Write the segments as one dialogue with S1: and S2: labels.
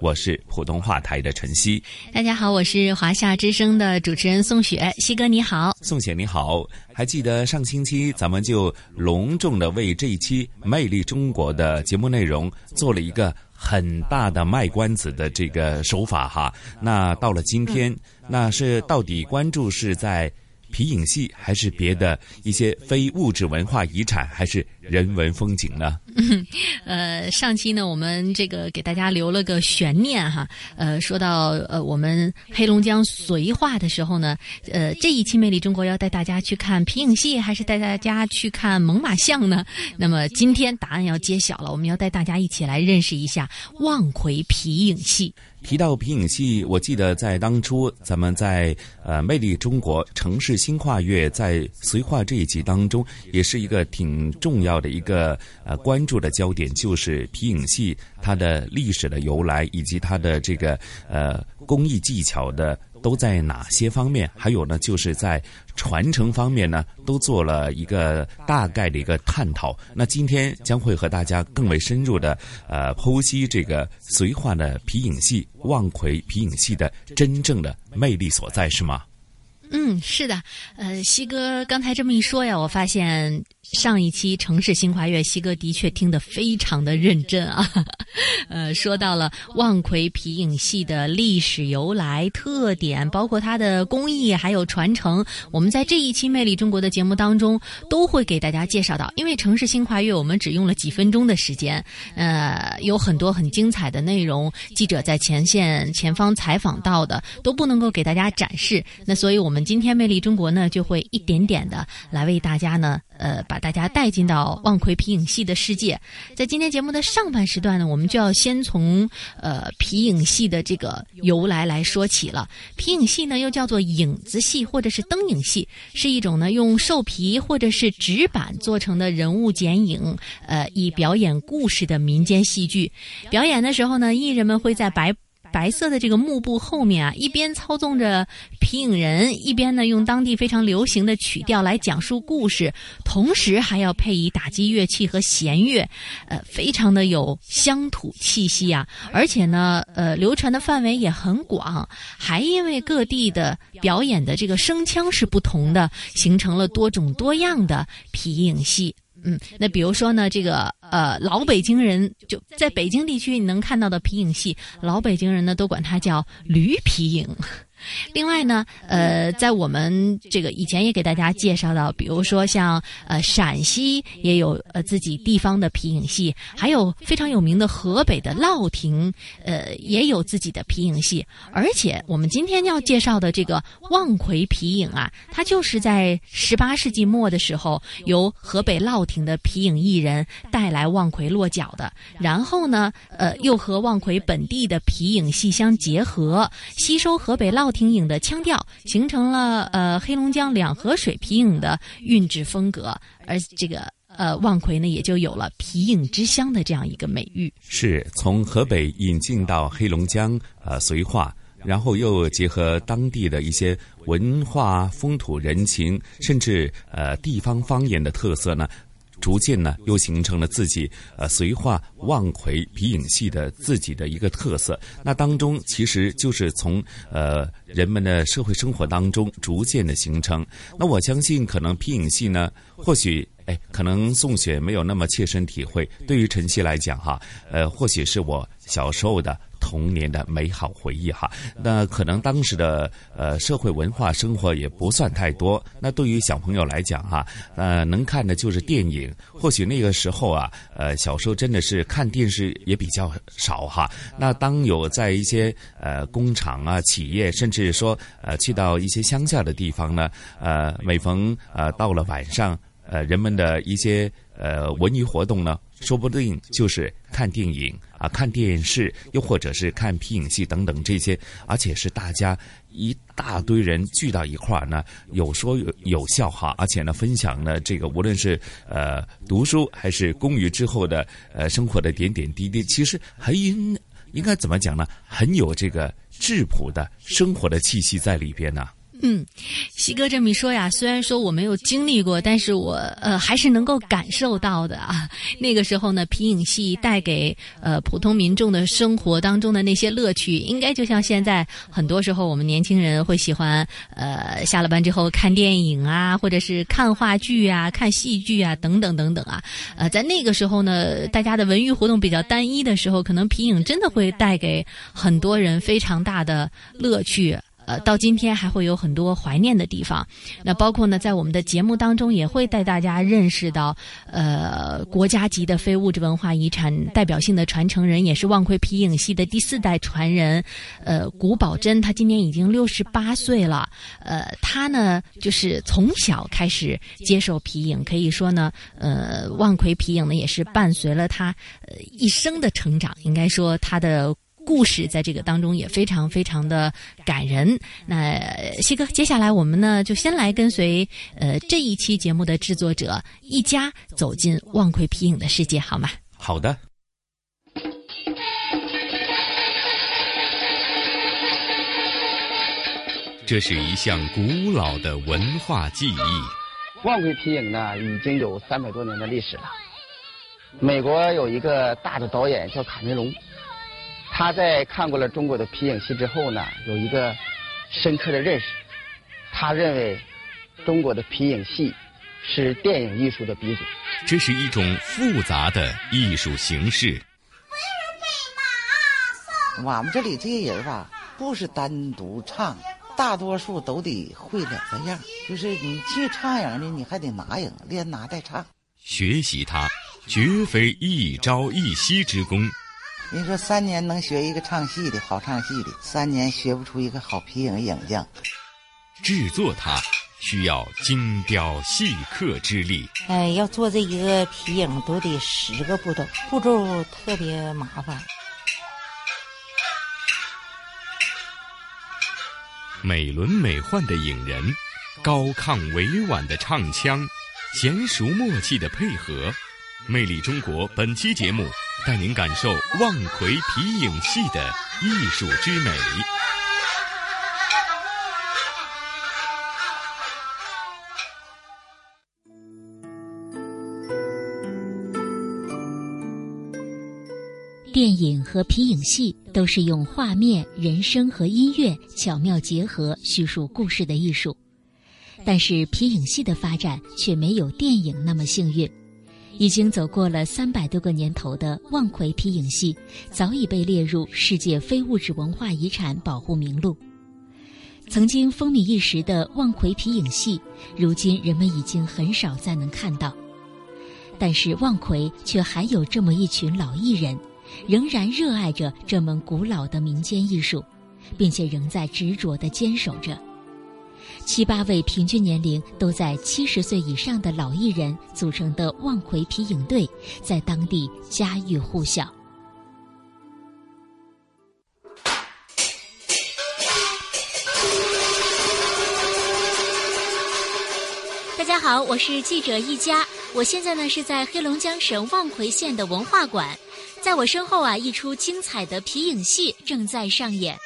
S1: 我是普通话台的晨曦，
S2: 大家好，我是华夏之声的主持人宋雪，西哥你好，
S1: 宋雪。你好，还记得上星期咱们就隆重的为这一期《魅力中国》的节目内容做了一个很大的卖关子的这个手法哈，那到了今天，那是到底关注是在。皮影戏还是别的一些非物质文化遗产，还是人文风景呢？
S2: 呃，上期呢，我们这个给大家留了个悬念哈。呃，说到呃我们黑龙江绥化的时候呢，呃，这一期《魅力中国》要带大家去看皮影戏，还是带大家去看猛犸象呢？那么今天答案要揭晓了，我们要带大家一起来认识一下望奎皮影戏。
S1: 提到皮影戏，我记得在当初咱们在呃《魅力中国城市新跨越》在绥化这一集当中，也是一个挺重要的一个呃关注的焦点，就是皮影戏它的历史的由来以及它的这个呃工艺技巧的。都在哪些方面？还有呢，就是在传承方面呢，都做了一个大概的一个探讨。那今天将会和大家更为深入的呃剖析这个绥化的皮影戏、望奎皮影戏的真正的魅力所在，是吗？
S2: 嗯，是的，呃，西哥刚才这么一说呀，我发现上一期城市新跨越，西哥的确听得非常的认真啊。呃，说到了望奎皮影戏的历史由来、特点，包括它的工艺还有传承，我们在这一期《魅力中国》的节目当中都会给大家介绍到。因为城市新跨越，我们只用了几分钟的时间，呃，有很多很精彩的内容，记者在前线前方采访到的都不能够给大家展示，那所以我们。我们今天《魅力中国》呢，就会一点点的来为大家呢，呃，把大家带进到望奎皮影戏的世界。在今天节目的上半时段呢，我们就要先从呃皮影戏的这个由来来说起了。皮影戏呢，又叫做影子戏或者是灯影戏，是一种呢用兽皮或者是纸板做成的人物剪影，呃，以表演故事的民间戏剧。表演的时候呢，艺人们会在白。白色的这个幕布后面啊，一边操纵着皮影人，一边呢用当地非常流行的曲调来讲述故事，同时还要配以打击乐器和弦乐，呃，非常的有乡土气息啊！而且呢，呃，流传的范围也很广，还因为各地的表演的这个声腔是不同的，形成了多种多样的皮影戏。嗯，那比如说呢，这个呃，老北京人就在北京地区你能看到的皮影戏，老北京人呢都管它叫驴皮影。另外呢，呃，在我们这个以前也给大家介绍到，比如说像呃陕西也有呃自己地方的皮影戏，还有非常有名的河北的乐亭，呃也有自己的皮影戏。而且我们今天要介绍的这个望奎皮影啊，它就是在十八世纪末的时候，由河北乐亭的皮影艺人带来望奎落脚的。然后呢，呃，又和望奎本地的皮影戏相结合，吸收河北乐。听影的腔调，形成了呃黑龙江两河水皮影的韵致风格，而这个呃望奎呢，也就有了皮影之乡的这样一个美誉。
S1: 是从河北引进到黑龙江呃绥化，然后又结合当地的一些文化、风土人情，甚至呃地方方言的特色呢。逐渐呢，又形成了自己呃绥化望奎皮影戏的自己的一个特色。那当中其实就是从呃人们的社会生活当中逐渐的形成。那我相信，可能皮影戏呢，或许哎，可能宋雪没有那么切身体会。对于晨曦来讲哈，呃，或许是我小时候的。童年的美好回忆哈。那可能当时的呃社会文化生活也不算太多，那对于小朋友来讲哈，呃能看的就是电影。或许那个时候啊，呃小时候真的是看电视也比较少哈。那当有在一些呃工厂啊、企业，甚至说呃去到一些乡下的地方呢，呃每逢呃到了晚上，呃人们的一些呃文娱活动呢。说不定就是看电影啊，看电视，又或者是看皮影戏等等这些，而且是大家一大堆人聚到一块儿呢，有说有有笑哈，而且呢，分享呢这个无论是呃读书还是公余之后的呃生活的点点滴滴，其实很应应该怎么讲呢？很有这个质朴的生活的气息在里边呢。
S2: 嗯，西哥这么一说呀，虽然说我没有经历过，但是我呃还是能够感受到的啊。那个时候呢，皮影戏带给呃普通民众的生活当中的那些乐趣，应该就像现在很多时候我们年轻人会喜欢呃下了班之后看电影啊，或者是看话剧啊、看戏剧啊等等等等啊。呃，在那个时候呢，大家的文娱活动比较单一的时候，可能皮影真的会带给很多人非常大的乐趣。呃，到今天还会有很多怀念的地方，那包括呢，在我们的节目当中也会带大家认识到，呃，国家级的非物质文化遗产代表性的传承人，也是望奎皮影戏的第四代传人，呃，古宝珍，他今年已经六十八岁了，呃，他呢就是从小开始接受皮影，可以说呢，呃，望奎皮影呢也是伴随了他呃一生的成长，应该说他的。故事在这个当中也非常非常的感人。那西哥，接下来我们呢就先来跟随呃这一期节目的制作者一家走进望奎皮影的世界，好吗？
S1: 好的。
S3: 这是一项古老的文化技艺。
S4: 望奎皮影呢已经有三百多年的历史了。美国有一个大的导演叫卡梅隆。他在看过了中国的皮影戏之后呢，有一个深刻的认识。他认为中国的皮影戏是电影艺术的鼻祖。
S3: 这是一种复杂的艺术形式。
S5: 我们这里这些人吧，不是单独唱，大多数都得会两个样。就是你去唱影呢，你还得拿影，连拿带唱。
S3: 学习它，绝非一朝一夕之功。
S5: 你说三年能学一个唱戏的好唱戏的，三年学不出一个好皮影影匠。
S3: 制作它需要精雕细刻之力。
S6: 哎，要做这一个皮影都得十个步骤，步骤特别麻烦。
S3: 美轮美奂的影人，高亢委婉的唱腔，娴熟默契的配合，魅力中国本期节目。带您感受望奎皮影戏的艺术之美。
S7: 电影和皮影戏都是用画面、人声和音乐巧妙结合叙述故事的艺术，但是皮影戏的发展却没有电影那么幸运。已经走过了三百多个年头的望奎皮影戏，早已被列入世界非物质文化遗产保护名录。曾经风靡一时的望奎皮影戏，如今人们已经很少再能看到。但是望奎却还有这么一群老艺人，仍然热爱着这门古老的民间艺术，并且仍在执着地坚守着。七八位平均年龄都在七十岁以上的老艺人组成的望奎皮影队，在当地家喻户晓。大家好，我是记者一家，我现在呢是在黑龙江省望奎县的文化馆，在我身后啊，一出精彩的皮影戏正在上演。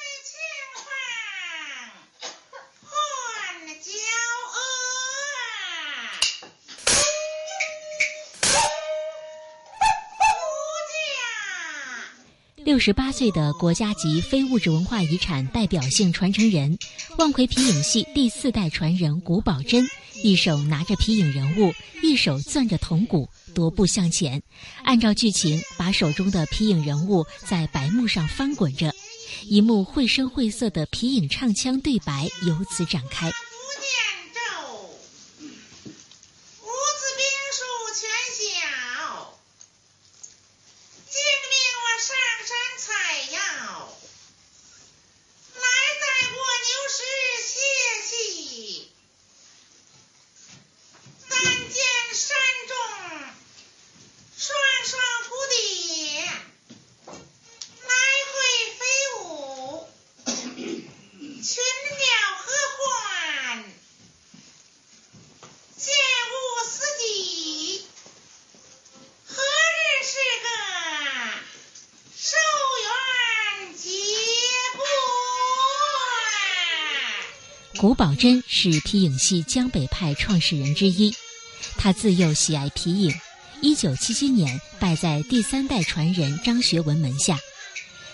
S7: 六十八岁的国家级非物质文化遗产代表性传承人，望奎皮影戏第四代传人古宝珍，一手拿着皮影人物，一手攥着铜鼓，踱步向前，按照剧情把手中的皮影人物在白幕上翻滚着，一幕绘声绘色的皮影唱腔对白由此展开。系江北派创始人之一，他自幼喜爱皮影，一九七七年拜在第三代传人张学文门下，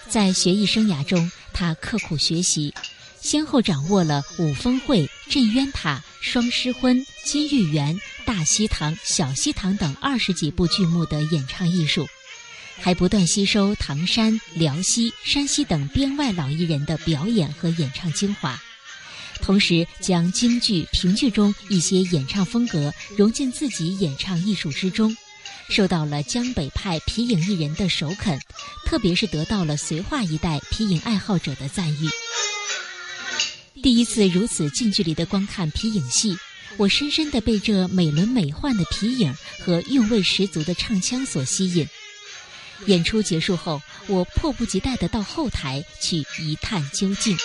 S7: 在学艺生涯中，他刻苦学习，先后掌握了五峰会、镇渊塔、双狮婚、金玉园、大西堂、小西堂等二十几部剧目的演唱艺术，还不断吸收唐山、辽西、山西等编外老艺人的表演和演唱精华。同时，将京剧、评剧中一些演唱风格融进自己演唱艺术之中，受到了江北派皮影艺人的首肯，特别是得到了绥化一带皮影爱好者的赞誉。第一次如此近距离的观看皮影戏，我深深的被这美轮美奂的皮影和韵味十足的唱腔所吸引。演出结束后，我迫不及待的到后台去一探究竟。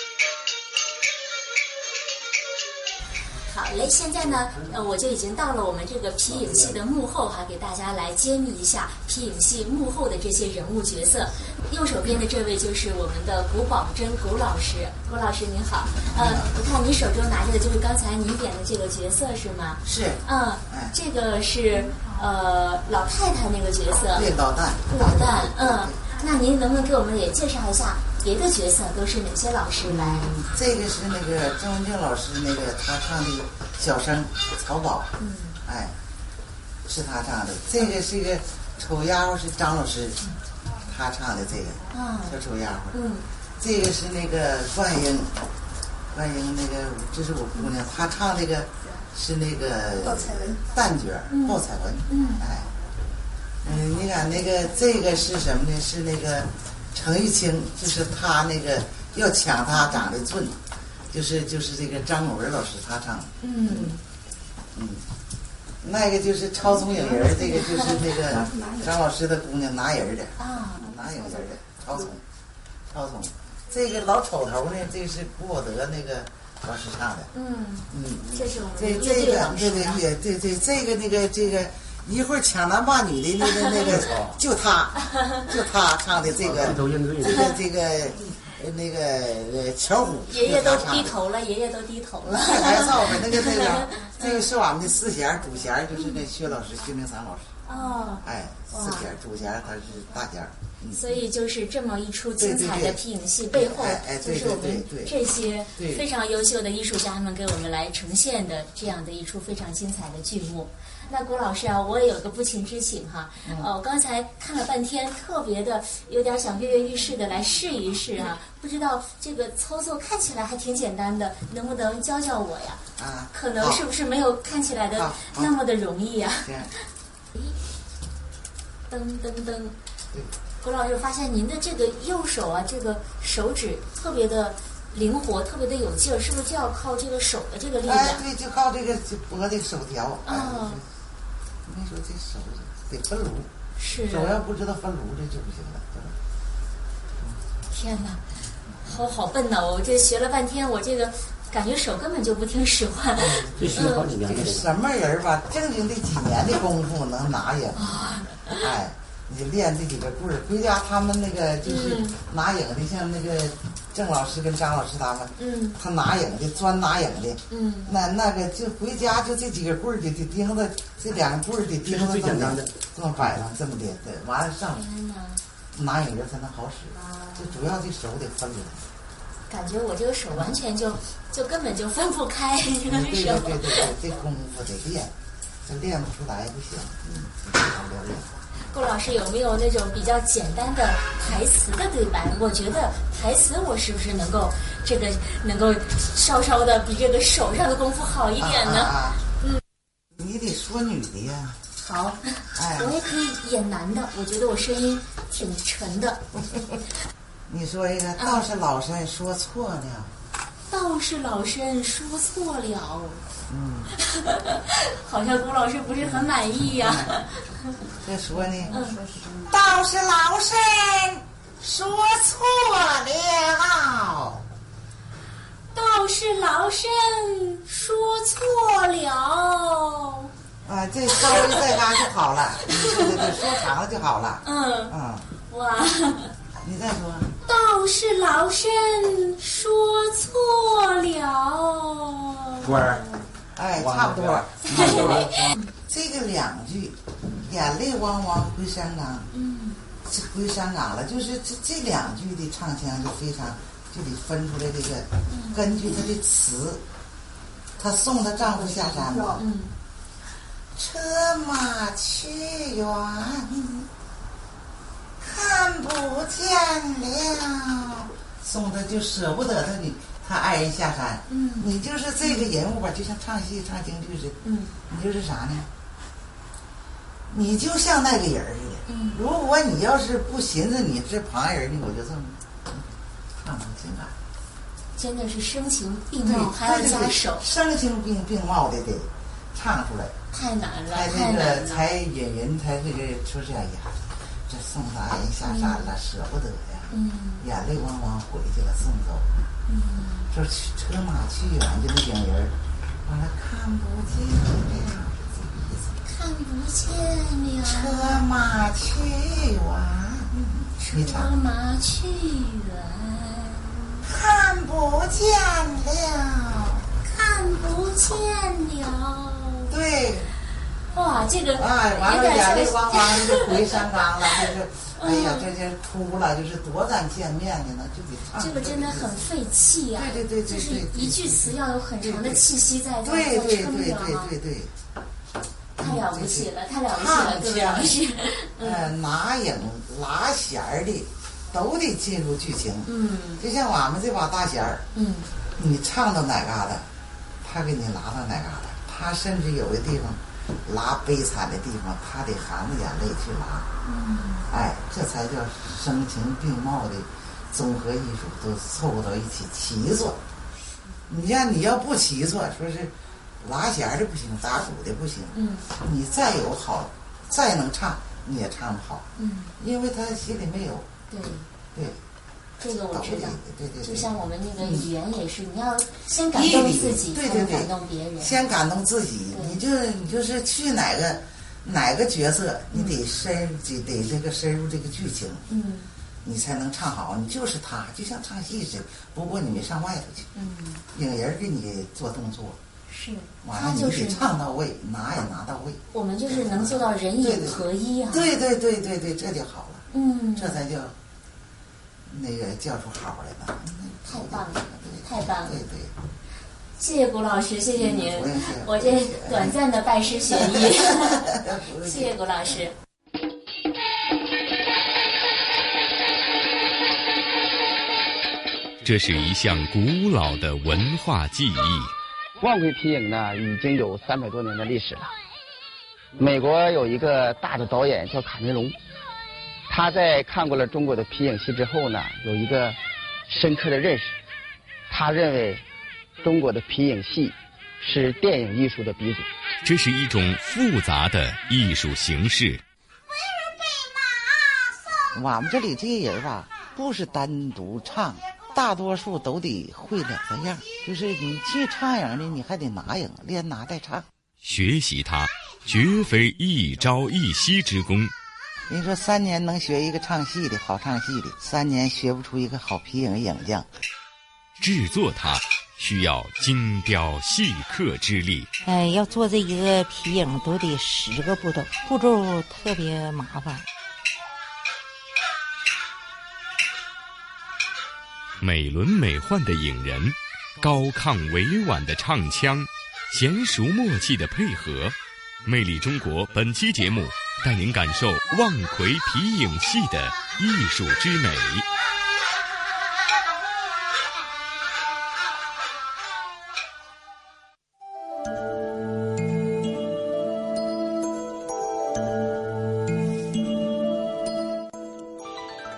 S8: 哎，现在呢，呃，我就已经到了我们这个皮影戏的幕后哈，给大家来揭秘一下皮影戏幕后的这些人物角色。右手边的这位就是我们的古宝珍古老师，古老师您好。呃，我看您手中拿着的就是刚才您演的这个角色是吗？
S5: 是。
S8: 嗯，这个是呃老太太那个角色。
S5: 对，老旦。
S8: 老旦，嗯，那您能不能给我们也介绍一下？别的角色都是哪些老师来？
S5: 这个是那个郑文静老师，那个他唱的小生曹宝，嗯，哎，是他唱的。这个是一个丑丫鬟，是张老师，他唱的这个，啊，小丑丫鬟，嗯，这个是那个冠英，冠英那个，这是我姑娘，她唱那个是那个旦角，鲍彩文，嗯，哎，嗯，你看那个这个是什么呢？是那个。程玉清就是他那个要抢他长得俊，就是就是这个张某文老师他唱的。嗯嗯，那个就是超聪颖人，这个就是那个 张老师的姑娘拿人的啊，拿影人的超聪，超聪。这个老丑头呢，这是古宝德那个老师唱的。
S8: 嗯嗯，这是我们
S5: 这这个对对对对对，这个那个这个。一会儿抢男霸女的那个那个，就他，就他唱的这个，这个这个，那个呃巧虎。
S8: 爷爷都低头了，爷爷都低头了。还
S5: 造吧，那个那个，这个是我们的四弦，主弦就是那薛老师，薛明三老师。哦。哎，四弦主弦他是大弦。
S8: 所以就是这么一出精彩的皮影戏背后，就是我们这些非常优秀的艺术家们给我们来呈现的这样的一出非常精彩的剧目。那郭老师啊，我也有个不情之请哈，呃，我刚才看了半天，特别的有点想跃跃欲试的来试一试啊，不知道这个操作看起来还挺简单的，能不能教教我呀？啊，可能是不是没有看起来的那么的容易呀？噔噔噔，郭老师发现您的这个右手啊，这个手指特别的灵活，特别的有劲儿，是不是就要靠这个手的这个力量？哎，
S5: 对，就靠这个拨的手条。啊。你说这手得分炉，
S8: 是
S5: 手要不知道分炉，这就不行了，
S8: 天哪，好好笨呐！我这学了半天，我这个感觉手根本就不听使唤。
S5: 这学好几年。这个什么人吧？正经的几年的功夫能拿影？哎。你练这几个棍儿，回家他们那个就是拿影的，像那个郑老师跟张老师他们，嗯，他拿影的，专拿影的，嗯，那那个就回家就这几个棍儿得得钉子，这两个棍儿得钉子这么这么摆上这么的，对，完了上拿影人才能好使，就主要这手得分
S8: 感觉我这个手完全就就根本就分不开这个
S5: 手。对对对对，这功夫得练，这练不出来不行。嗯，要练。
S8: 顾老师有没有那种比较简单的台词的对白？我觉得台词我是不是能够这个能够稍稍的比这个手上的功夫好一点呢？
S5: 嗯，你得说女的呀。
S8: 好，我也可以演男的。我觉得我声音挺沉的。
S5: 你说一个道士老身说错了。
S8: 道士老身说错了。嗯，好像顾老师不是很满意呀。
S5: 再说呢？道士老身说错了。
S8: 道士老身说错了。
S5: 啊，这稍微再拉就好了。对对对，说长了就好了。嗯嗯，
S8: 哇，
S5: 你再说。
S8: 道士老身说错了。
S5: 官儿，哎，差不多。差不多。这个两句，眼泪汪汪回山岗。嗯，这回山岗了，就是这这两句的唱腔就非常，就得分出来这个，根据他的词，她送她丈夫下山嘛。嗯。车马去远，看不见了。送的就舍不得他的他爱人下山。嗯，你就是这个人物吧，就像唱戏唱京剧似的。嗯，你就是啥呢？你就像那个人似的。嗯，如果你要是不寻思你是旁人呢，我就这么唱不情感。
S8: 真的是声情并茂，还要加手。
S5: 声情并并茂的得唱出来。
S8: 太难了，才
S5: 那个才引人才这个说是哎呀，这送他爱人下山了，舍不得呀，眼泪汪汪回去了，送走。这车马去远就那点人，完了看不见了，
S8: 看不见了。
S5: 车马去远，
S8: 车马去远，
S5: 看不见了，
S8: 看不见了。
S5: 对，
S8: 哇，这个
S5: 哎，完了眼泪汪汪的就回山岗了，这是，哎呀，这这哭了，就是多咱见面的呢，就得唱。
S8: 这个真的很费气呀，
S5: 对对对对，
S8: 就是一句词要有很长的气息在在
S5: 在
S8: 撑
S5: 着啊。对对对对对，
S8: 太了不起了，太了不起了，各位老师。
S5: 呃，拿影拉弦儿的，都得进入剧情。嗯，就像俺们这把大弦儿，嗯，你唱到哪嘎达，他给你拉到哪嘎达。他甚至有的地方拉悲惨的地方，他得含着眼泪去拉。嗯，哎，这才叫声情并茂的综合艺术，都凑合到一起齐作。你像你要不齐作，说是拉弦的不行，打鼓的不行。嗯，你再有好，再能唱，你也唱不好。嗯，因为他心里没有。
S8: 对。
S5: 对。
S8: 这个我知道，就像我们那个语言也是，你要先感动自己，才能感动别人。
S5: 先感动自己，你就你就是去哪个哪个角色，你得深得得这个深入这个剧情，嗯，你才能唱好。你就是他，就像唱戏似的，不过你没上外头去，嗯，影人给你做动作，
S8: 是，
S5: 完了你得唱到位，拿也拿到位。
S8: 我们就是能做到人影合一啊！
S5: 对对对对对，这就好了，嗯，这才叫。那个叫出好来
S8: 了，太棒了，太棒了！
S5: 对对，
S8: 谢谢谷老师，谢谢您，我这短暂的拜师学艺 谢谢谷老师。
S3: 这是一项古老的文化技艺。
S4: 望奎皮影呢，已经有三百多年的历史了。美国有一个大的导演叫卡梅隆。他在看过了中国的皮影戏之后呢，有一个深刻的认识。他认为中国的皮影戏是电影艺术的鼻祖。
S3: 这是一种复杂的艺术形式。
S5: 我们这里这些人吧，不是单独唱，大多数都得会两三样。就是你去唱影的，你还得拿影，连拿带唱。
S3: 学习它，绝非一朝一夕之功。
S5: 人说三年能学一个唱戏的好唱戏的，三年学不出一个好皮影影匠。
S3: 制作它需要精雕细刻之力。
S6: 哎，要做这一个皮影都得十个步骤，步骤特别麻烦。
S3: 美轮美奂的影人，高亢委婉的唱腔，娴熟默契的配合，魅力中国本期节目带您感受望奎皮影戏的艺术之美。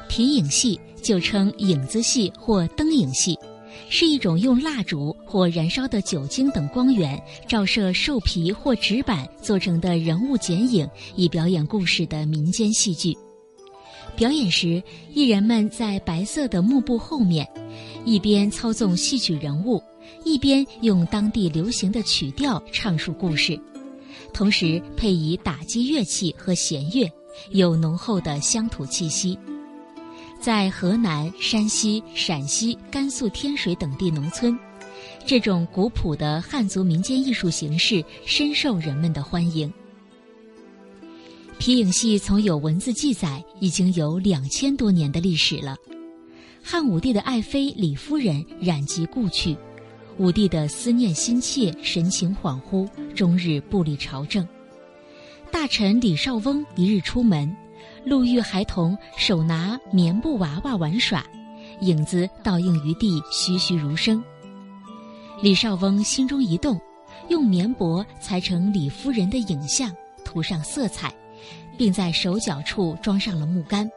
S7: 皮影戏就称影子戏或灯影戏，是一种用蜡烛或燃烧的酒精等光源照射兽皮或纸板做成的人物剪影，以表演故事的民间戏剧。表演时，艺人们在白色的幕布后面，一边操纵戏曲人物，一边用当地流行的曲调唱述故事，同时配以打击乐器和弦乐，有浓厚的乡土气息。在河南、山西、陕西、甘肃天水等地农村，这种古朴的汉族民间艺术形式深受人们的欢迎。皮影戏从有文字记载已经有两千多年的历史了。汉武帝的爱妃李夫人染疾故去，武帝的思念心切，神情恍惚，终日不理朝政。大臣李少翁一日出门。路遇孩童手拿棉布娃娃玩耍，影子倒映于地，栩栩如生。李少翁心中一动，用棉帛裁成李夫人的影像，涂上色彩，并在手脚处装上了木杆。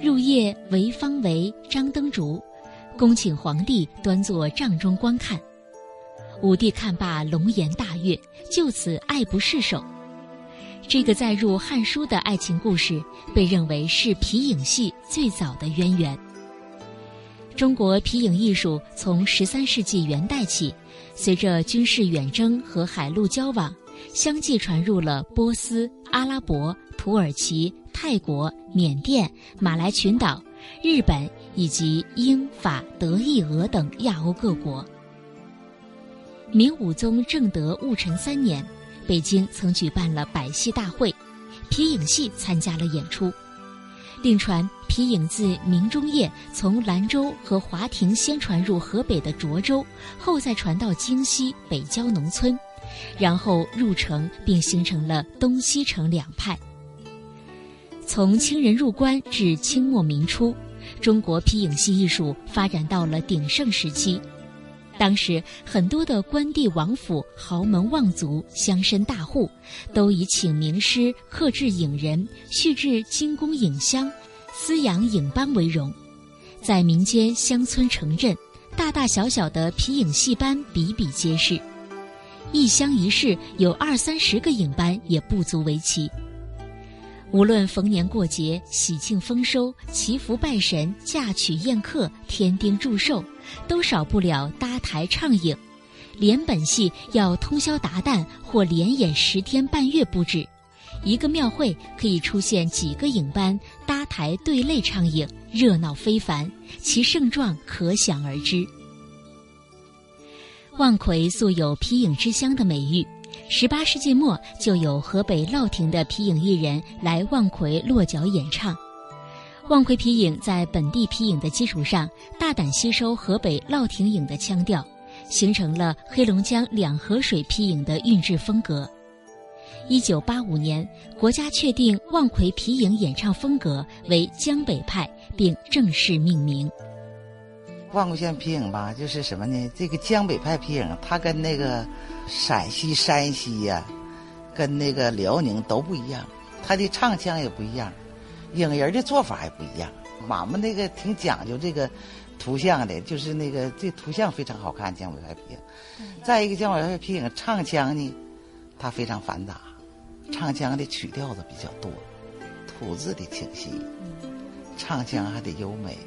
S7: 入夜围方围，张灯烛，恭请皇帝端坐帐中观看。武帝看罢，龙颜大悦，就此爱不释手。这个载入《汉书》的爱情故事，被认为是皮影戏最早的渊源。中国皮影艺术从十三世纪元代起，随着军事远征和海陆交往，相继传入了波斯、阿拉伯、土耳其、泰国、缅甸、马来群岛、日本以及英法德意俄等亚欧各国。明武宗正德戊辰三年。北京曾举办了百戏大会，皮影戏参加了演出。另传皮影自明中叶从兰州和华亭先传入河北的涿州，后再传到京西北郊农村，然后入城并形成了东西城两派。从清人入关至清末明初，中国皮影戏艺术发展到了鼎盛时期。当时很多的关帝王府豪门望族、乡绅大户，都以请名师、刻制影人、续制精工影箱、饲养影班为荣。在民间乡村城镇，大大小小的皮影戏班比比皆是，一乡一市有二三十个影班也不足为奇。无论逢年过节、喜庆丰收、祈福拜神、嫁娶宴客、添丁祝寿，都少不了搭台唱影。连本戏要通宵达旦或连演十天半月不止，一个庙会可以出现几个影班搭台对擂唱影，热闹非凡，其盛状可想而知。望奎素有皮影之乡的美誉。十八世纪末，就有河北乐亭的皮影艺人来望奎落脚演唱。望奎皮影在本地皮影的基础上，大胆吸收河北乐亭影的腔调，形成了黑龙江两河水皮影的韵致风格。一九八五年，国家确定望奎皮影演唱风格为江北派，并正式命名。
S5: 望奎县皮影吧，就是什么呢？这个江北派皮影，它跟那个。陕西、山西呀，跟那个辽宁都不一样，他的唱腔也不一样，影人的做法也不一样。俺们那个挺讲究这个图像的，就是那个这图像非常好看。江北派皮影，再一个江北派皮影唱腔呢，它非常繁杂，唱腔的曲调子比较多，吐字的清晰，唱腔还得优美。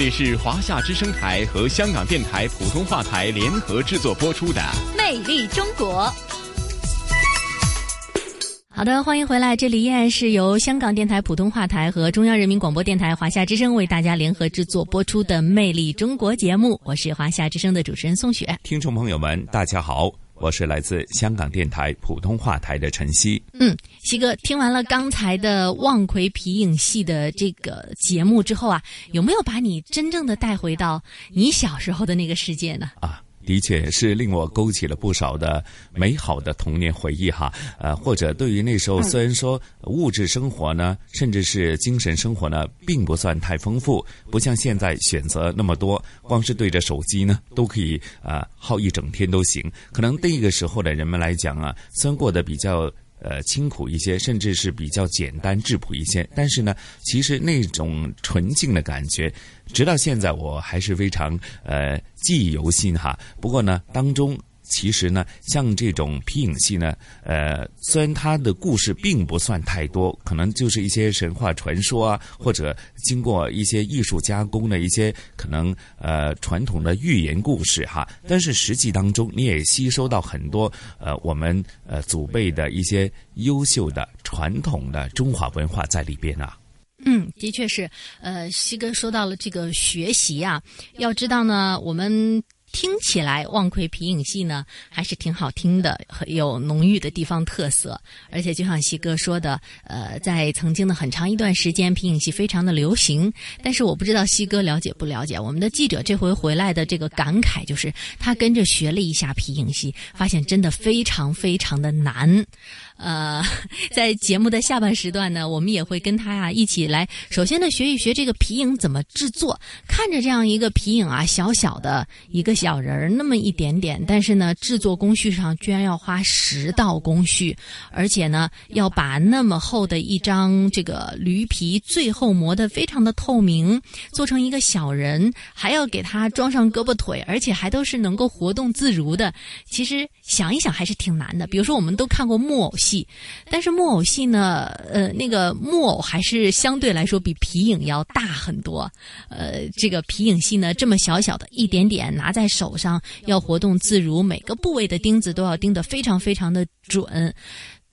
S3: 里是华夏之声台和香港电台普通话台联合制作播出的《
S7: 魅力中国》。
S2: 好的，欢迎回来，这里依然是由香港电台普通话台和中央人民广播电台华夏之声为大家联合制作播出的《魅力中国》节目，我是华夏之声的主持人宋雪。
S1: 听众朋友们，大家好。我是来自香港电台普通话台的陈曦。
S2: 嗯，西哥，听完了刚才的望奎皮影戏的这个节目之后啊，有没有把你真正的带回到你小时候的那个世界呢？
S1: 啊。的确是令我勾起了不少的美好的童年回忆哈，呃，或者对于那时候虽然说物质生活呢，甚至是精神生活呢，并不算太丰富，不像现在选择那么多，光是对着手机呢，都可以啊耗一整天都行。可能那个时候的人们来讲啊，虽然过得比较。呃，清苦一些，甚至是比较简单质朴一些。但是呢，其实那种纯净的感觉，直到现在我还是非常呃记忆犹新哈。不过呢，当中。其实呢，像这种皮影戏呢，呃，虽然它的故事并不算太多，可能就是一些神话传说啊，或者经过一些艺术加工的一些可能呃传统的寓言故事哈。但是实际当中，你也吸收到很多呃我们呃祖辈的一些优秀的传统的中华文化在里边啊。
S2: 嗯，的确是。呃，西哥说到了这个学习啊，要知道呢，我们。听起来望奎皮影戏呢，还是挺好听的，很有浓郁的地方特色。而且就像西哥说的，呃，在曾经的很长一段时间，皮影戏非常的流行。但是我不知道西哥了解不了解。我们的记者这回回来的这个感慨就是，他跟着学了一下皮影戏，发现真的非常非常的难。呃，在节目的下半时段呢，我们也会跟他啊一起来，首先呢学一学这个皮影怎么制作。看着这样一个皮影啊，小小的一个小人儿那么一点点，但是呢制作工序上居然要花十道工序，而且呢要把那么厚的一张这个驴皮最后磨得非常的透明，做成一个小人，还要给它装上胳膊腿，而且还都是能够活动自如的。其实想一想还是挺难的。比如说我们都看过木偶。戏。但是木偶戏呢，呃，那个木偶还是相对来说比皮影要大很多。呃，这个皮影戏呢，这么小小的一点点拿在手上，要活动自如，每个部位的钉子都要钉得非常非常的准。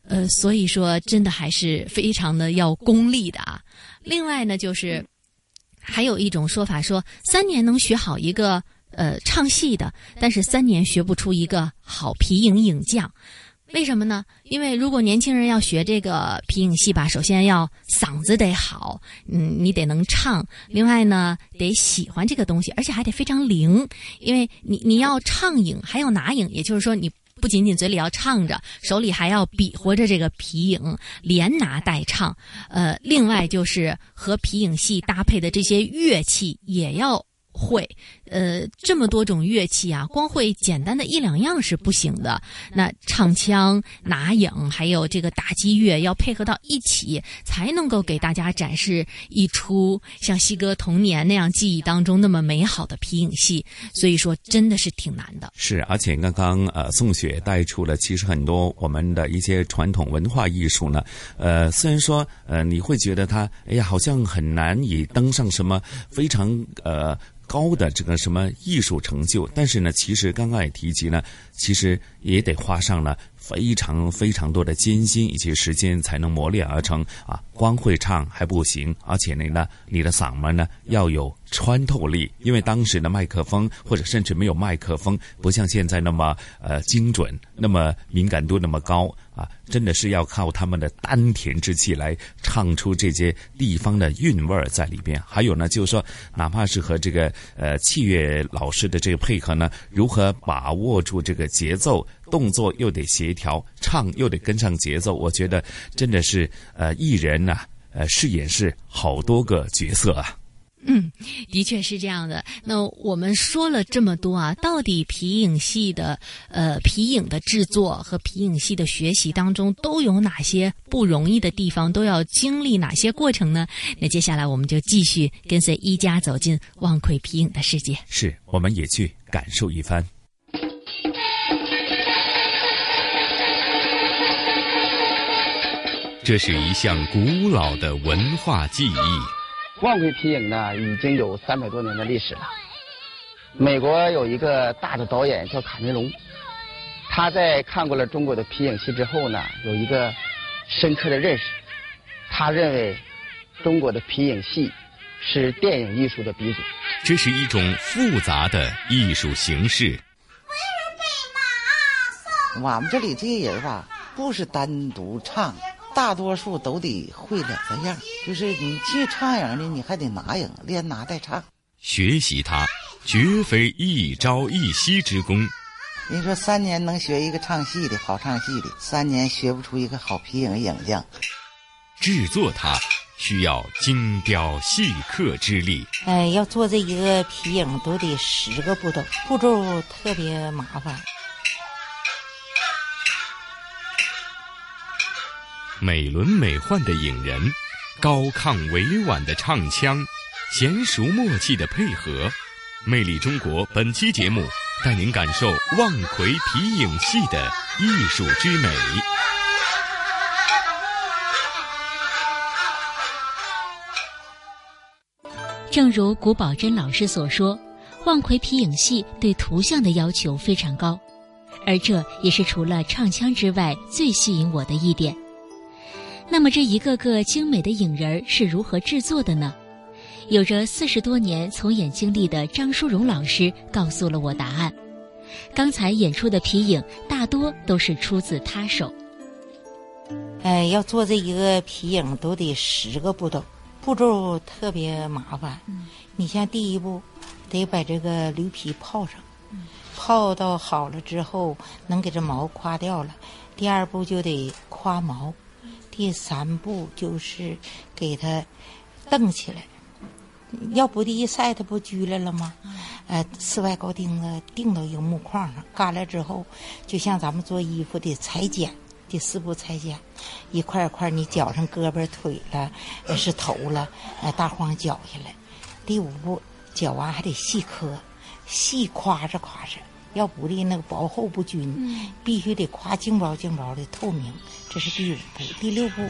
S2: 呃，所以说真的还是非常的要功力的啊。另外呢，就是还有一种说法说，三年能学好一个呃唱戏的，但是三年学不出一个好皮影影将。为什么呢？因为如果年轻人要学这个皮影戏吧，首先要嗓子得好，嗯，你得能唱。另外呢，得喜欢这个东西，而且还得非常灵，因为你你要唱影，还要拿影，也就是说你。不仅仅嘴里要唱着，手里还要比划着这个皮影，连拿带唱。呃，另外就是和皮影戏搭配的这些乐器也要。会，呃，这么多种乐器啊，光会简单的一两样是不行的。那唱腔、拿影，还有这个打击乐，要配合到一起，才能够给大家展示一出像西哥童年那样记忆当中那么美好的皮影戏。所以说，真的是挺难的。
S1: 是，而且刚刚呃，宋雪带出了，其实很多我们的一些传统文化艺术呢，呃，虽然说呃，你会觉得它，哎呀，好像很难以登上什么非常呃。高的这个什么艺术成就，但是呢，其实刚刚也提及了，其实也得花上了非常非常多的艰辛以及时间才能磨练而成啊。光会唱还不行，而且呢，你的嗓门呢要有穿透力，因为当时的麦克风或者甚至没有麦克风，不像现在那么呃精准，那么敏感度那么高啊，真的是要靠他们的丹田之气来唱出这些地方的韵味儿在里边。还有呢，就是说，哪怕是和这个呃器乐老师的这个配合呢，如何把握住这个节奏，动作又得协调，唱又得跟上节奏，我觉得真的是呃艺人。呐呃，饰演是好多个角色啊。
S2: 嗯，的确是这样的。那我们说了这么多啊，到底皮影戏的呃皮影的制作和皮影戏的学习当中都有哪些不容易的地方？都要经历哪些过程呢？那接下来我们就继续跟随一家走进望奎皮影的世界。
S1: 是，我们也去感受一番。
S3: 这是一项古老的文化技艺。
S4: 望奎皮影呢，已经有三百多年的历史了。美国有一个大的导演叫卡梅隆，他在看过了中国的皮影戏之后呢，有一个深刻的认识。他认为中国的皮影戏是电影艺术的鼻祖。
S3: 这是一种复杂的艺术形式。
S5: 我们这里这些人吧，不是单独唱。大多数都得会两三样，就是你去唱影的，你还得拿影，连拿带唱。
S3: 学习它，绝非一朝一夕之功。
S5: 人说三年能学一个唱戏的好唱戏的，三年学不出一个好皮影影匠。
S3: 制作它需要精雕细刻之力。
S6: 哎，要做这一个皮影都得十个步骤，步骤特别麻烦。
S3: 美轮美奂的影人，高亢委婉的唱腔，娴熟默契的配合，魅力中国本期节目带您感受望奎皮影戏的艺术之美。
S7: 正如古宝珍老师所说，望奎皮影戏对图像的要求非常高，而这也是除了唱腔之外最吸引我的一点。那么这一个个精美的影人是如何制作的呢？有着四十多年从演经历的张淑荣老师告诉了我答案。刚才演出的皮影大多都是出自他手。
S6: 哎，要做这一个皮影都得十个步骤，步骤特别麻烦。你像第一步，得把这个驴皮泡上，泡到好了之后，能给这毛夸掉了。第二步就得夸毛。第三步就是给它蹬起来，要不第一晒它不拘来了吗？呃，四外高钉子钉到一个木框上，干了之后，就像咱们做衣服的裁剪，第四步裁剪，一块一块你绞上胳膊腿了，是头了，呃，大荒绞下来。第五步绞完还得细磕，细夸着夸着，要不的那个薄厚不均，必须得夸净薄净薄的透明。这是第五步，第六步，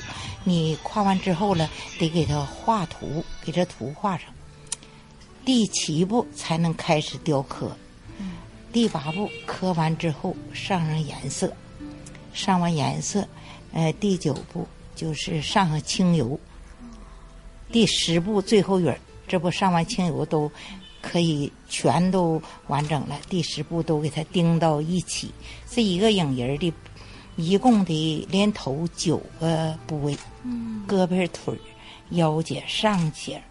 S6: 你夸完之后了，得给它画图，给这图画上。第七步才能开始雕刻。第八步刻完之后上上颜色，上完颜色，呃，第九步就是上上清油。第十步最后影这不上完清油都可以全都完整了。第十步都给它钉到一起，这一个影人的，一共的连头九个部位，嗯胳膊腿腰节上节，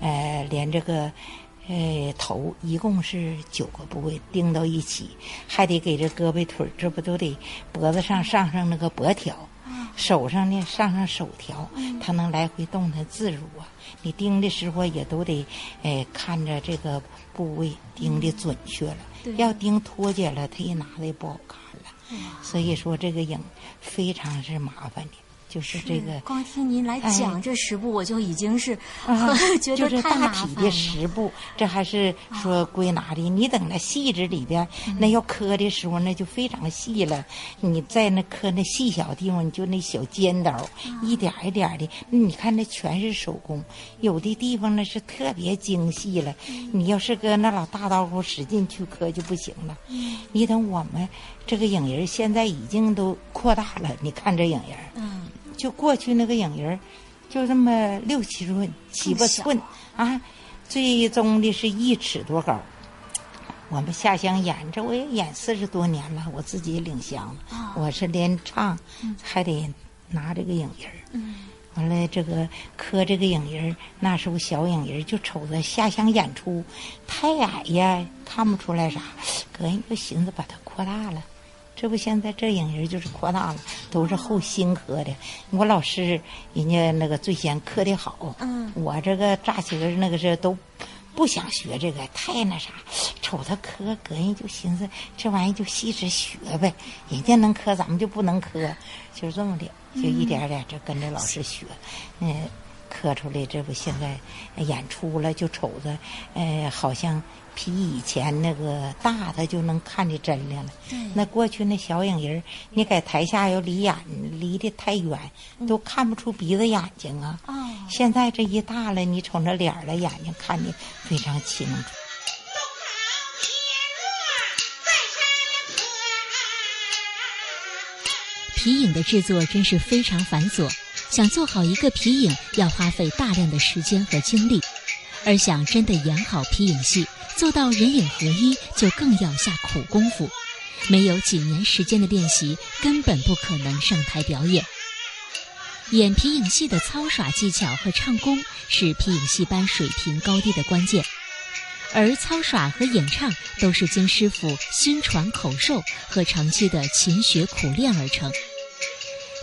S6: 呃，连这个。呃，头一共是九个部位钉到一起，还得给这胳膊腿这不都得脖子上上上那个脖条，手上呢上上手条，它能来回动弹自如啊。你钉的时候也都得，哎，看着这个部位钉的准确了，要钉脱节了，它一拿的也不好看了。所以说这个影非常是麻烦的。就是这个，
S8: 光听您来讲这十步，我就已经是 觉
S6: 得太大体的十步，这还是说归纳的。你等那细致里边，那要刻的时候，那就非常细了。你在那刻那细小地方，你就那小尖刀，一点一点的，你看那全是手工。有的地方那是特别精细了，你要是搁那老大刀口使劲去刻就不行了。你等我们这个影人现在已经都扩大了，你看这影人。就过去那个影人就这么六七寸、七八寸啊，最终的是一尺多高。我们下乡演这，我也演四十多年了，我自己领乡，我是连唱还得拿这个影人完了，这个磕这个影人那时候小影人就瞅着下乡演出太矮呀，看不出来啥，个人就寻思把它扩大了。这不，现在这影人就是扩大了，都是后新刻的。我老师人家那个最先刻的好，嗯，我这个扎起个那个是都不想学这个，太那啥，瞅他刻，个人就寻思这玩意就细致学呗。人家能刻，咱们就不能刻，就这么的，就一点点就跟着老师学，嗯，刻出来。这不现在演出了，就瞅着，呃，好像。比以前那个大的就能看得真亮了。那过去那小影人，你在台下要离眼离得太远，都看不出鼻子眼睛啊。现在这一大了，你瞅那脸了，眼睛看得非常清楚。
S7: 皮影的制作真是非常繁琐，想做好一个皮影，要花费大量的时间和精力，而想真的演好皮影戏。做到人影合一，就更要下苦功夫。没有几年时间的练习，根本不可能上台表演。演皮影戏的操耍技巧和唱功是皮影戏班水平高低的关键，而操耍和演唱都是经师傅心传口授和长期的勤学苦练而成。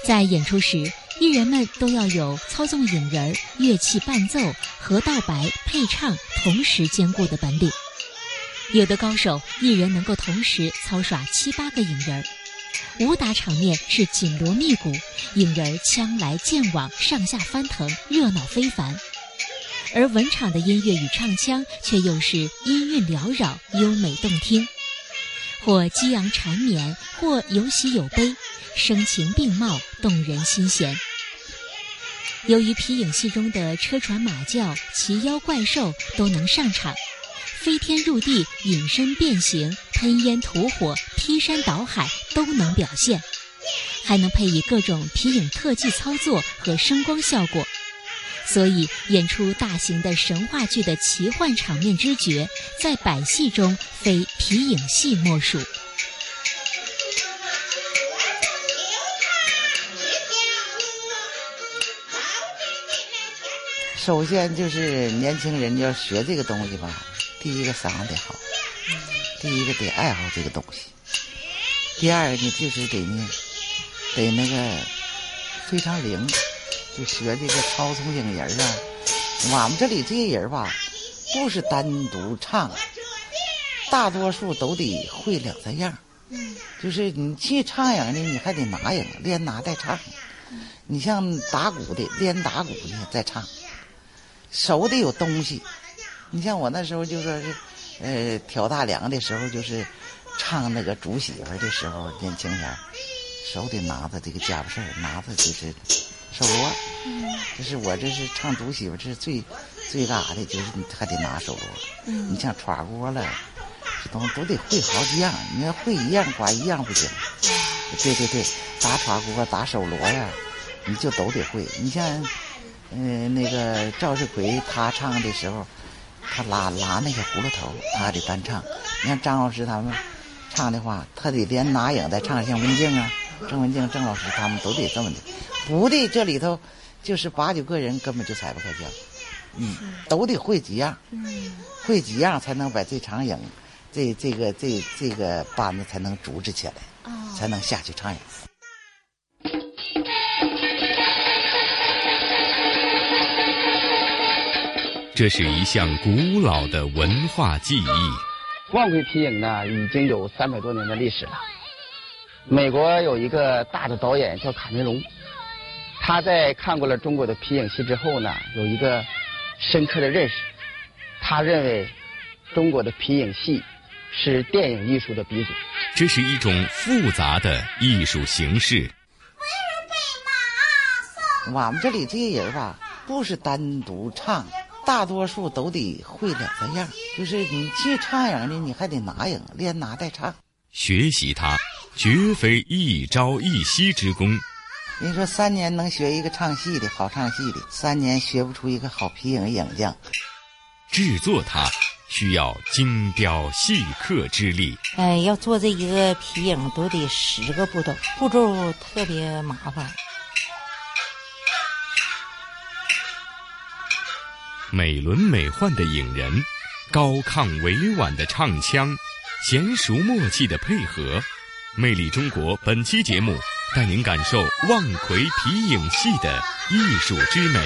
S7: 在演出时，艺人们都要有操纵影人、乐器伴奏和道白、配唱同时兼顾的本领。有的高手一人能够同时操耍七八个影人，武打场面是紧锣密鼓，影人枪来剑往，上下翻腾，热闹非凡；而文场的音乐与唱腔却又是音韵缭绕，优美动听，或激昂缠绵，或有喜有悲，声情并茂，动人心弦。由于皮影戏中的车船马轿、奇妖怪兽都能上场。飞天入地、隐身变形、喷烟吐火、劈山倒海都能表现，还能配以各种皮影特技操作和声光效果，所以演出大型的神话剧的奇幻场面之绝，在百戏中非皮影戏莫属。
S5: 首先就是年轻人要学这个东西吧。第一个嗓子得好，第一个得爱好这个东西，第二个呢就是得呢，得那个非常灵，就学这个操纵影人啊。我们这里这些人吧，不是单独唱，大多数都得会两三样。就是你去唱影呢，你还得拿影，连拿带唱。你像打鼓的，连打鼓的再唱，手得有东西。你像我那时候就说是，呃，挑大梁的时候，就是唱那个主媳妇的时候，年轻前手得拿着这个家伙事儿，拿着就是手锣。嗯，这是我这是唱主媳妇，这是最最大的，就是你还得拿手锣。嗯，你像串锅了，这东西都得会好几样。你要会一样，管一样不行。对对对，打串锅、打手锣呀，你就都得会。你像，嗯，那个赵世奎他唱的时候，他拉拉那个葫芦头，他得单唱。你看张老师他们唱的话，他得连拿影带唱，像文静啊、郑文静、郑老师他们都得这么的，不的这里头就是八九个人根本就踩不开脚，嗯，都得会几样，会几样才能把这场影，这这个这这个班子才能组织起来。才能下去唱演。
S3: 这是一项古老的文化技艺。
S4: 望奎皮影呢，已经有三百多年的历史了。美国有一个大的导演叫卡梅隆，他在看过了中国的皮影戏之后呢，有一个深刻的认识。他认为中国的皮影戏。是电影艺术的鼻祖，
S3: 这是一种复杂的艺术形式。
S5: 我们这里这些人吧，不是单独唱，大多数都得会两三样。就是你去唱影的，你还得拿影，连拿带唱。
S3: 学习它，绝非一朝一夕之功。
S5: 人说三年能学一个唱戏的好唱戏的，三年学不出一个好皮影影匠。
S3: 制作它。需要精雕细刻之力。
S6: 哎，要做这一个皮影都得十个步骤，步骤特别麻烦。
S3: 美轮美奂的影人，高亢委婉的唱腔，娴熟默契的配合，魅力中国本期节目带您感受望奎皮影戏的艺术之美。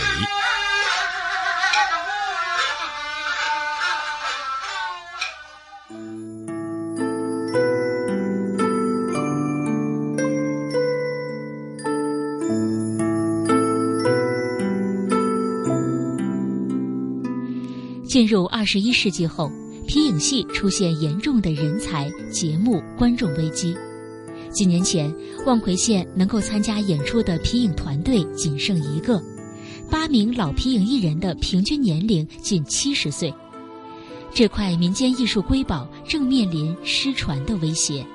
S7: 进入二十一世纪后，皮影戏出现严重的人才、节目、观众危机。几年前，望奎县能够参加演出的皮影团队仅剩一个，八名老皮影艺人的平均年龄近七十岁。这块民间艺术瑰宝正面临失传的威胁。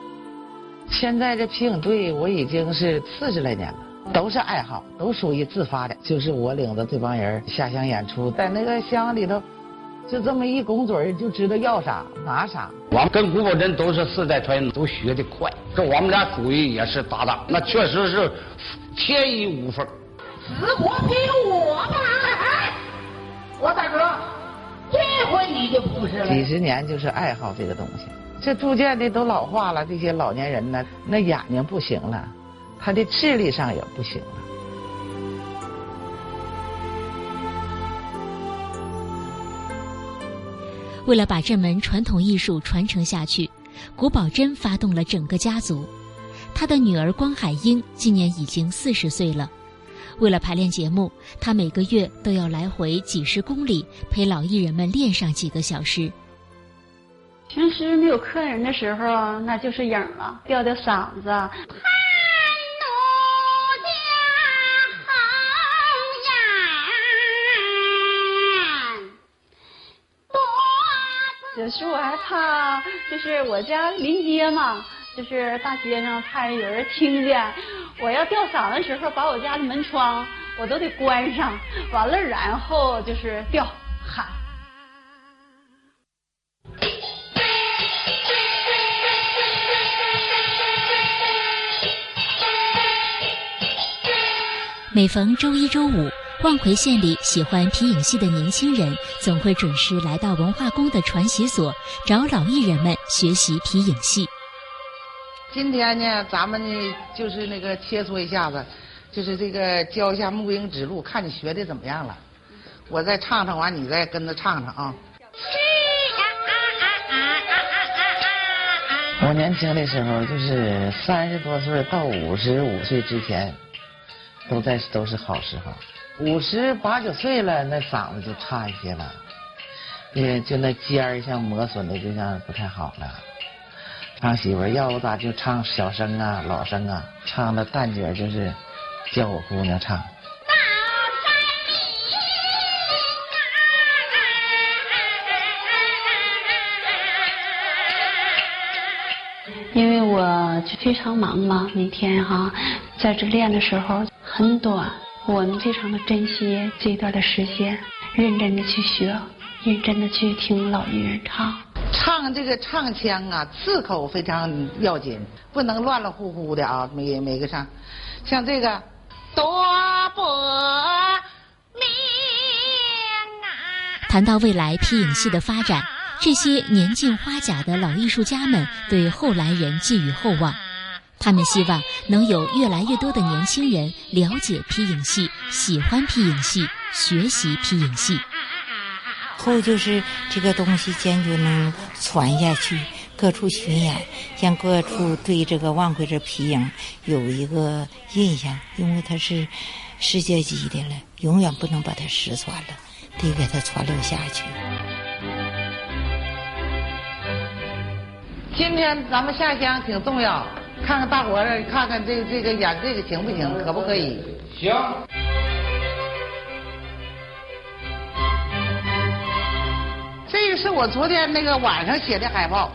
S5: 现在这皮影队我已经是四十来年了，都是爱好，都属于自发的。就是我领着这帮人下乡演出，在那个乡里头。就这么一拱嘴就知道要啥拿啥。
S9: 我们跟古宝珍都是四代传人，都学的快。这我们俩属于也是搭档，那确实是天衣无缝。
S10: 死活逼我吧！我大哥，这回你就不是了。
S5: 几十年就是爱好这个东西，这逐渐的都老化了。这些老年人呢，那眼睛不行了，他的智力上也不行了。
S7: 为了把这门传统艺术传承下去，古宝珍发动了整个家族。他的女儿关海英今年已经四十岁了。为了排练节目，他每个月都要来回几十公里，陪老艺人们练上几个小时。
S11: 平时没有客人的时候，那就是影了，吊吊嗓子。有时我还怕，就是我家临街嘛，就是大街上怕有人听见。我要吊嗓的时候，把我家的门窗我都得关上，完了然后就是吊喊。
S7: 每逢周一、周五。望奎县里喜欢皮影戏的年轻人，总会准时来到文化宫的传习所，找老艺人们学习皮影戏。
S5: 今天呢，咱们呢就是那个切磋一下子，就是这个教一下木英指路，看你学的怎么样了。我再唱唱完，你再跟着唱唱啊。我年轻的时候，就是三十多岁到五十五岁之前，都在都是好时候。五十八九岁了，那嗓子就差一些了，嗯，就那尖儿像磨损的，就像不太好了。
S10: 唱媳妇要不咋就唱小声啊，老生啊，唱的旦角就是叫我姑娘唱。
S11: 因为我就非常忙嘛，每天哈在这练的时候很短，我们非常的珍惜这一段的时间，认真的去学，认真的去听老艺人唱。
S10: 唱这个唱腔啊，字口非常要紧，不能乱乱乎乎的啊。每每个唱，像这个多不明
S7: 啊。谈到未来皮影戏的发展。这些年近花甲的老艺术家们对后来人寄予厚望，他们希望能有越来越多的年轻人了解皮影戏、喜欢皮影戏、学习皮影戏。
S6: 后就是这个东西坚决能传下去，各处巡演，让各处对这个万奎这皮影有一个印象，因为它是世界级的了，永远不能把它失传了，得给它传留下去。
S10: 今天咱们下乡挺重要，看看大伙儿，看看这这个演这个行不行，可不可以？
S9: 行。
S10: 这个是我昨天那个晚上写的海报。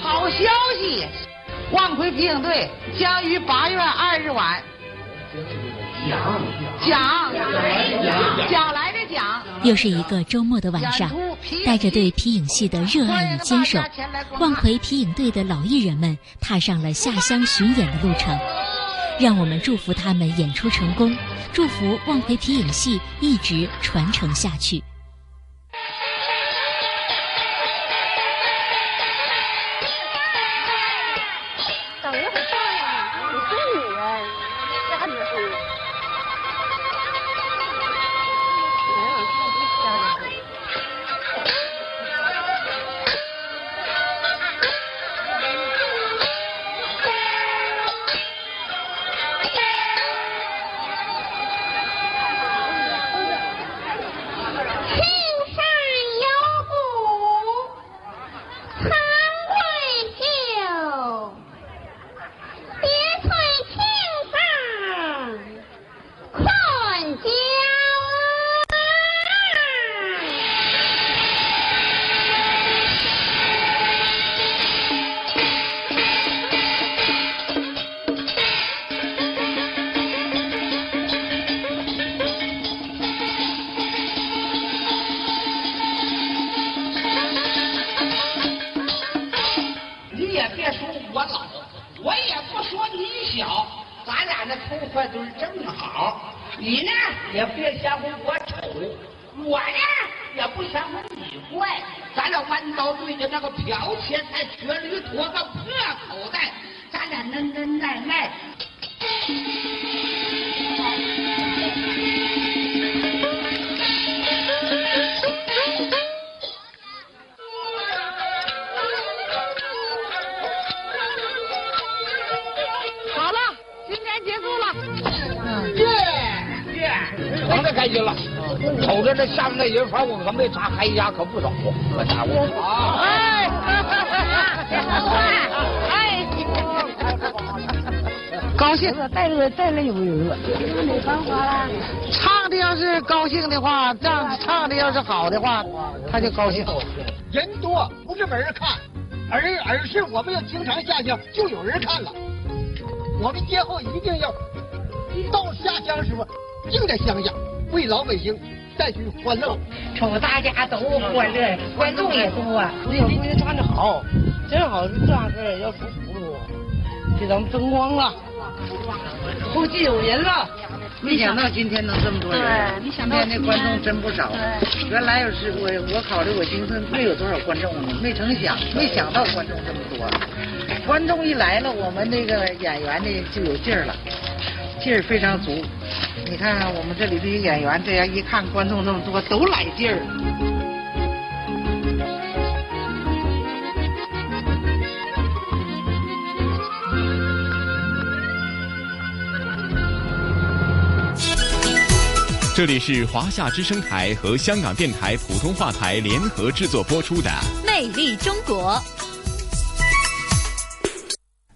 S10: 好消息，万奎皮影队将于八月二日晚。奖奖奖来的奖！
S7: 又是一个周末的晚上，带着对皮影戏的热爱与坚守，望奎皮影队的老艺人们踏上了下乡巡演的路程。让我们祝福他们演出成功，祝福望奎皮影戏一直传承下去。
S9: 哎呀，可不少，这家伙！哎，
S10: 哎，高兴，带了带了有人了。
S11: 没办法了。
S10: 唱的要是高兴的话，这样唱的要是好的话，他就高兴。
S12: 人多不是没人看，而而是我们要经常下乡，就有人看了。我们今后一定要到下乡时候，就在乡下为老百姓。再去欢乐，
S13: 瞅大家都欢乐，观众也多。哎
S12: 呀，姑娘唱的好，正好是这样式要出葫芦，给咱们争光了。后继有人了，
S10: 没想到今天能这么多人。今天那观众真不少。原来要是我，我考虑我今天没有多少观众呢，没成想，没想到观众这么多。观众一来了，我们那个演员呢就有劲儿了。劲儿非常足，你看我们这里的演员，这样一看观众那么多，都来劲儿。
S3: 这里是华夏之声台和香港电台普通话台联合制作播出的《
S2: 魅力中国》。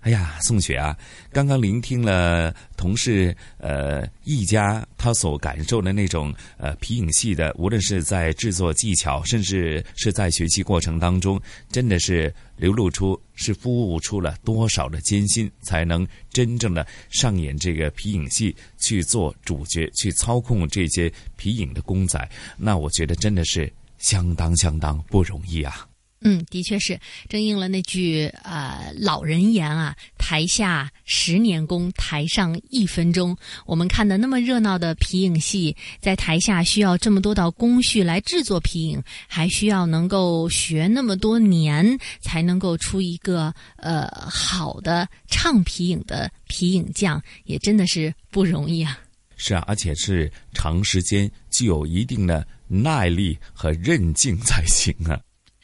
S1: 哎呀，宋雪啊，刚刚聆听了同事呃一家他所感受的那种呃皮影戏的，无论是在制作技巧，甚至是在学习过程当中，真的是流露出是付出了多少的艰辛，才能真正的上演这个皮影戏，去做主角，去操控这些皮影的公仔。那我觉得真的是相当相当不容易啊。
S2: 嗯，的确是，正应了那句呃老人言啊：“台下十年功，台上一分钟。”我们看的那么热闹的皮影戏，在台下需要这么多道工序来制作皮影，还需要能够学那么多年，才能够出一个呃好的唱皮影的皮影匠，也真的是不容易啊。
S1: 是啊，而且是长时间，具有一定的耐力和韧劲才行啊。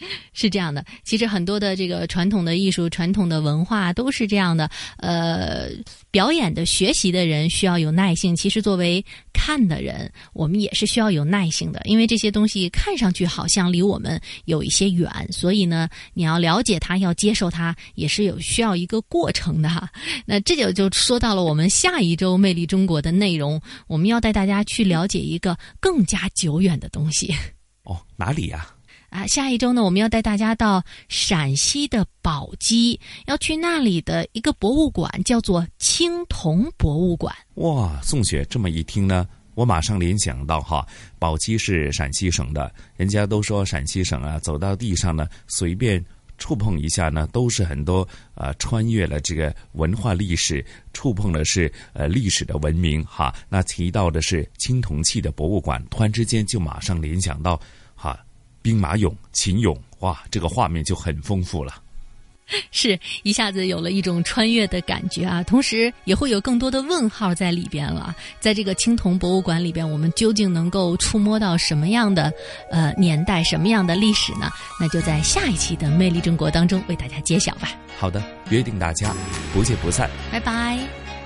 S2: 是这样的，其实很多的这个传统的艺术、传统的文化都是这样的。呃，表演的、学习的人需要有耐性。其实作为看的人，我们也是需要有耐性的，因为这些东西看上去好像离我们有一些远，所以呢，你要了解它，要接受它，也是有需要一个过程的哈。那这就就说到了我们下一周《魅力中国》的内容，我们要带大家去了解一个更加久远的东西。
S1: 哦，哪里呀？
S2: 啊下一周呢，我们要带大家到陕西的宝鸡，要去那里的一个博物馆，叫做青铜博物馆。
S1: 哇，宋雪这么一听呢，我马上联想到哈，宝鸡是陕西省的，人家都说陕西省啊，走到地上呢，随便触碰一下呢，都是很多啊，穿越了这个文化历史，触碰的是呃历史的文明哈。那提到的是青铜器的博物馆，突然之间就马上联想到哈。兵马俑、秦俑，哇，这个画面就很丰富了，
S2: 是一下子有了一种穿越的感觉啊！同时也会有更多的问号在里边了。在这个青铜博物馆里边，我们究竟能够触摸到什么样的呃年代、什么样的历史呢？那就在下一期的《魅力中国》当中为大家揭晓吧。
S1: 好的，约定大家不见不散，
S2: 拜拜。